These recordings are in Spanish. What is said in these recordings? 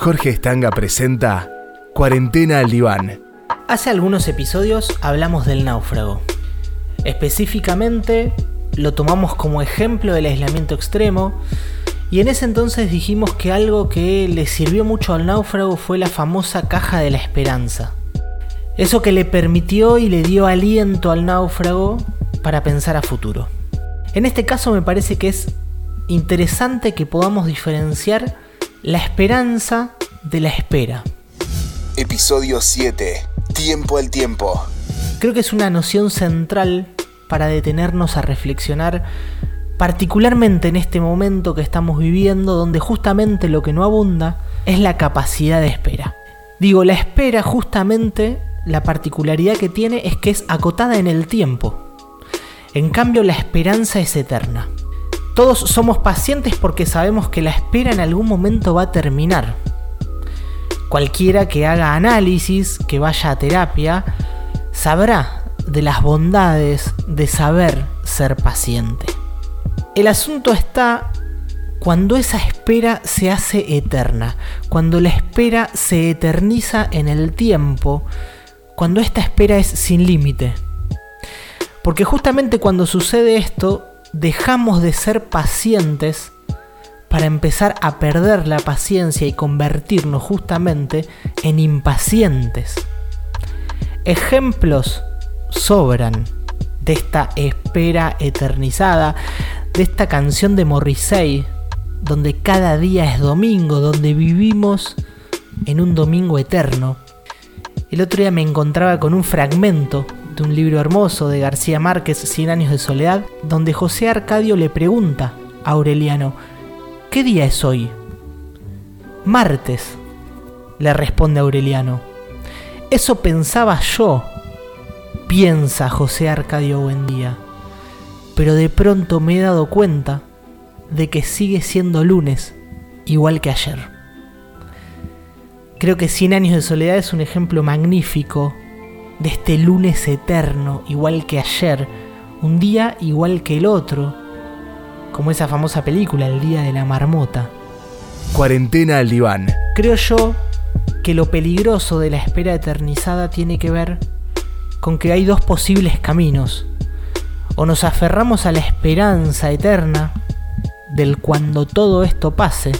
Jorge Estanga presenta Cuarentena al diván. Hace algunos episodios hablamos del náufrago. Específicamente lo tomamos como ejemplo del aislamiento extremo y en ese entonces dijimos que algo que le sirvió mucho al náufrago fue la famosa caja de la esperanza. Eso que le permitió y le dio aliento al náufrago para pensar a futuro. En este caso me parece que es interesante que podamos diferenciar la esperanza de la espera. Episodio 7. Tiempo al tiempo. Creo que es una noción central para detenernos a reflexionar, particularmente en este momento que estamos viviendo, donde justamente lo que no abunda es la capacidad de espera. Digo, la espera justamente, la particularidad que tiene es que es acotada en el tiempo. En cambio, la esperanza es eterna. Todos somos pacientes porque sabemos que la espera en algún momento va a terminar. Cualquiera que haga análisis, que vaya a terapia, sabrá de las bondades de saber ser paciente. El asunto está cuando esa espera se hace eterna, cuando la espera se eterniza en el tiempo, cuando esta espera es sin límite. Porque justamente cuando sucede esto, dejamos de ser pacientes para empezar a perder la paciencia y convertirnos justamente en impacientes. Ejemplos sobran de esta espera eternizada, de esta canción de Morrissey, donde cada día es domingo, donde vivimos en un domingo eterno. El otro día me encontraba con un fragmento de un libro hermoso de García Márquez, Cien años de soledad, donde José Arcadio le pregunta a Aureliano, ¿qué día es hoy? Martes, le responde Aureliano. Eso pensaba yo, piensa José Arcadio Buendía, pero de pronto me he dado cuenta de que sigue siendo lunes, igual que ayer. Creo que Cien años de soledad es un ejemplo magnífico de este lunes eterno, igual que ayer, un día igual que el otro, como esa famosa película, El Día de la Marmota. Cuarentena al diván. Creo yo que lo peligroso de la espera eternizada tiene que ver con que hay dos posibles caminos. O nos aferramos a la esperanza eterna del cuando todo esto pase,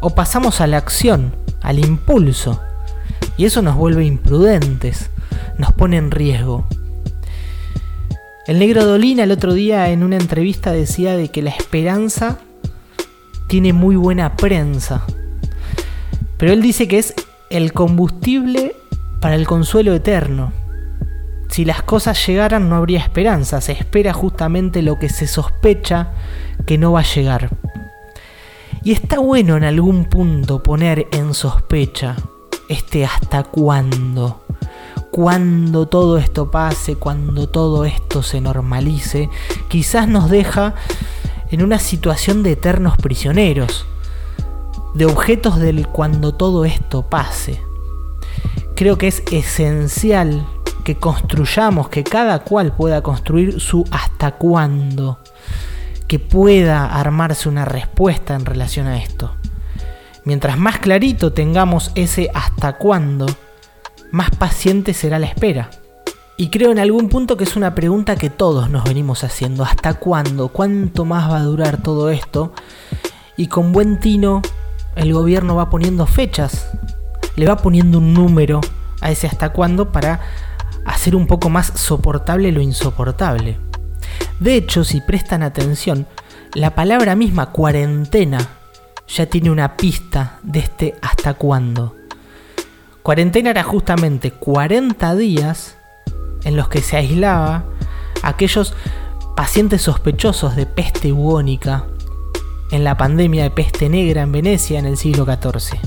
o pasamos a la acción, al impulso, y eso nos vuelve imprudentes, nos pone en riesgo. El negro Dolina el otro día en una entrevista decía de que la esperanza tiene muy buena prensa. Pero él dice que es el combustible para el consuelo eterno. Si las cosas llegaran no habría esperanza, se espera justamente lo que se sospecha que no va a llegar. Y está bueno en algún punto poner en sospecha este hasta cuándo cuando todo esto pase, cuando todo esto se normalice, quizás nos deja en una situación de eternos prisioneros, de objetos del cuando todo esto pase. Creo que es esencial que construyamos, que cada cual pueda construir su hasta cuándo, que pueda armarse una respuesta en relación a esto. Mientras más clarito tengamos ese hasta cuándo, más paciente será la espera. Y creo en algún punto que es una pregunta que todos nos venimos haciendo. ¿Hasta cuándo? ¿Cuánto más va a durar todo esto? Y con buen tino el gobierno va poniendo fechas, le va poniendo un número a ese hasta cuándo para hacer un poco más soportable lo insoportable. De hecho, si prestan atención, la palabra misma cuarentena ya tiene una pista de este hasta cuándo. Cuarentena era justamente 40 días en los que se aislaba aquellos pacientes sospechosos de peste bubónica en la pandemia de peste negra en Venecia en el siglo XIV.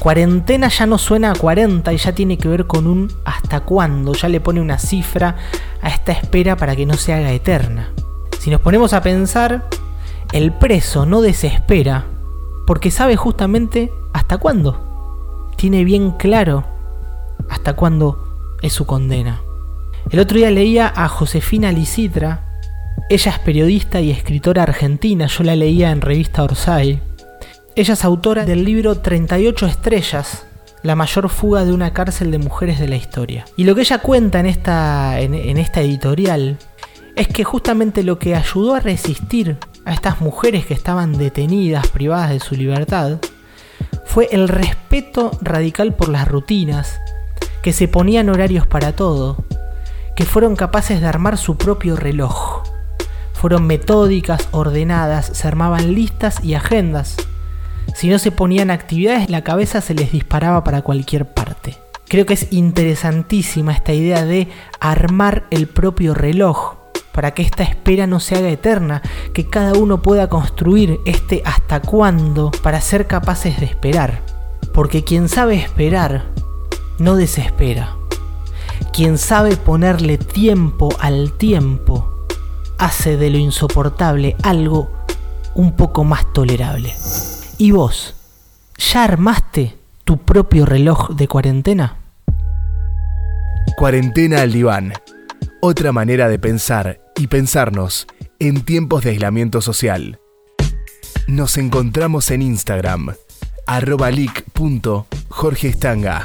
Cuarentena ya no suena a 40 y ya tiene que ver con un hasta cuándo, ya le pone una cifra a esta espera para que no se haga eterna. Si nos ponemos a pensar, el preso no desespera porque sabe justamente hasta cuándo tiene bien claro hasta cuándo es su condena. El otro día leía a Josefina Licitra, ella es periodista y escritora argentina, yo la leía en revista Orsay, Ella es autora del libro 38 estrellas, la mayor fuga de una cárcel de mujeres de la historia. Y lo que ella cuenta en esta, en, en esta editorial es que justamente lo que ayudó a resistir a estas mujeres que estaban detenidas, privadas de su libertad, fue el respeto radical por las rutinas, que se ponían horarios para todo, que fueron capaces de armar su propio reloj. Fueron metódicas, ordenadas, se armaban listas y agendas. Si no se ponían actividades, la cabeza se les disparaba para cualquier parte. Creo que es interesantísima esta idea de armar el propio reloj para que esta espera no se haga eterna, que cada uno pueda construir este hasta cuándo para ser capaces de esperar. Porque quien sabe esperar, no desespera. Quien sabe ponerle tiempo al tiempo, hace de lo insoportable algo un poco más tolerable. ¿Y vos? ¿Ya armaste tu propio reloj de cuarentena? Cuarentena al diván. Otra manera de pensar y pensarnos en tiempos de aislamiento social. Nos encontramos en Instagram, arroba leak.jorgestanga.